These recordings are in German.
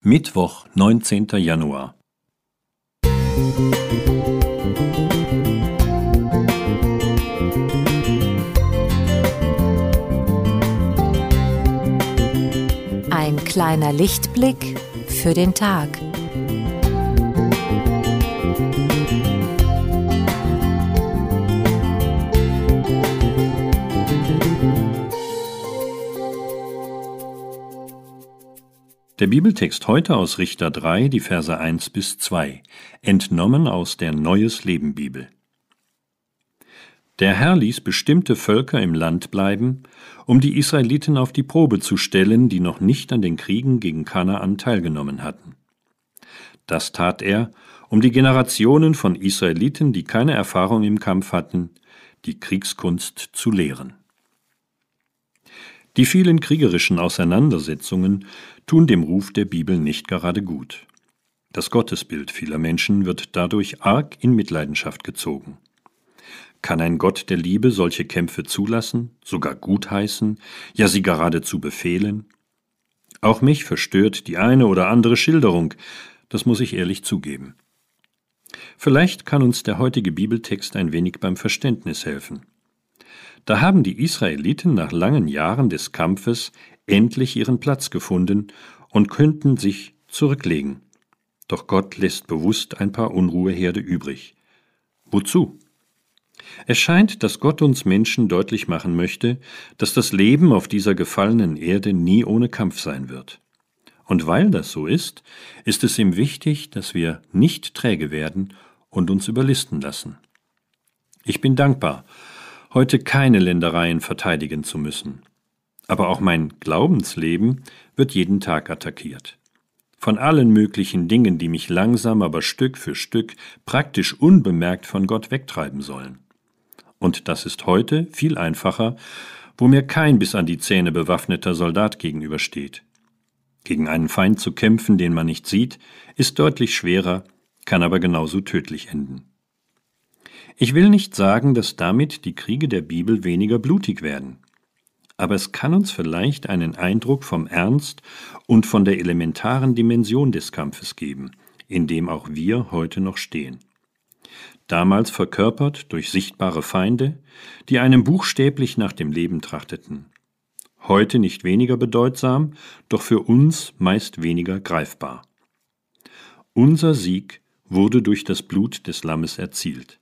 Mittwoch, neunzehnter Januar. Ein kleiner Lichtblick für den Tag. Der Bibeltext heute aus Richter 3, die Verse 1 bis 2, entnommen aus der Neues Leben Bibel. Der Herr ließ bestimmte Völker im Land bleiben, um die Israeliten auf die Probe zu stellen, die noch nicht an den Kriegen gegen Kanaan teilgenommen hatten. Das tat er, um die Generationen von Israeliten, die keine Erfahrung im Kampf hatten, die Kriegskunst zu lehren. Die vielen kriegerischen Auseinandersetzungen tun dem Ruf der Bibel nicht gerade gut. Das Gottesbild vieler Menschen wird dadurch arg in Mitleidenschaft gezogen. Kann ein Gott der Liebe solche Kämpfe zulassen, sogar gutheißen, ja sie geradezu befehlen? Auch mich verstört die eine oder andere Schilderung, das muss ich ehrlich zugeben. Vielleicht kann uns der heutige Bibeltext ein wenig beim Verständnis helfen. Da haben die Israeliten nach langen Jahren des Kampfes endlich ihren Platz gefunden und könnten sich zurücklegen. Doch Gott lässt bewusst ein paar Unruheherde übrig. Wozu? Es scheint, dass Gott uns Menschen deutlich machen möchte, dass das Leben auf dieser gefallenen Erde nie ohne Kampf sein wird. Und weil das so ist, ist es ihm wichtig, dass wir nicht träge werden und uns überlisten lassen. Ich bin dankbar, heute keine Ländereien verteidigen zu müssen. Aber auch mein Glaubensleben wird jeden Tag attackiert. Von allen möglichen Dingen, die mich langsam, aber Stück für Stück praktisch unbemerkt von Gott wegtreiben sollen. Und das ist heute viel einfacher, wo mir kein bis an die Zähne bewaffneter Soldat gegenübersteht. Gegen einen Feind zu kämpfen, den man nicht sieht, ist deutlich schwerer, kann aber genauso tödlich enden. Ich will nicht sagen, dass damit die Kriege der Bibel weniger blutig werden. Aber es kann uns vielleicht einen Eindruck vom Ernst und von der elementaren Dimension des Kampfes geben, in dem auch wir heute noch stehen. Damals verkörpert durch sichtbare Feinde, die einem buchstäblich nach dem Leben trachteten. Heute nicht weniger bedeutsam, doch für uns meist weniger greifbar. Unser Sieg wurde durch das Blut des Lammes erzielt.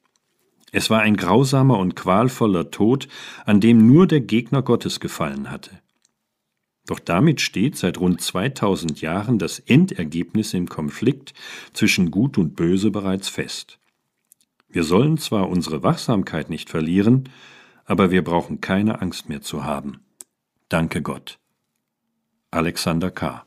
Es war ein grausamer und qualvoller Tod, an dem nur der Gegner Gottes gefallen hatte. Doch damit steht seit rund 2000 Jahren das Endergebnis im Konflikt zwischen Gut und Böse bereits fest. Wir sollen zwar unsere Wachsamkeit nicht verlieren, aber wir brauchen keine Angst mehr zu haben. Danke Gott. Alexander K.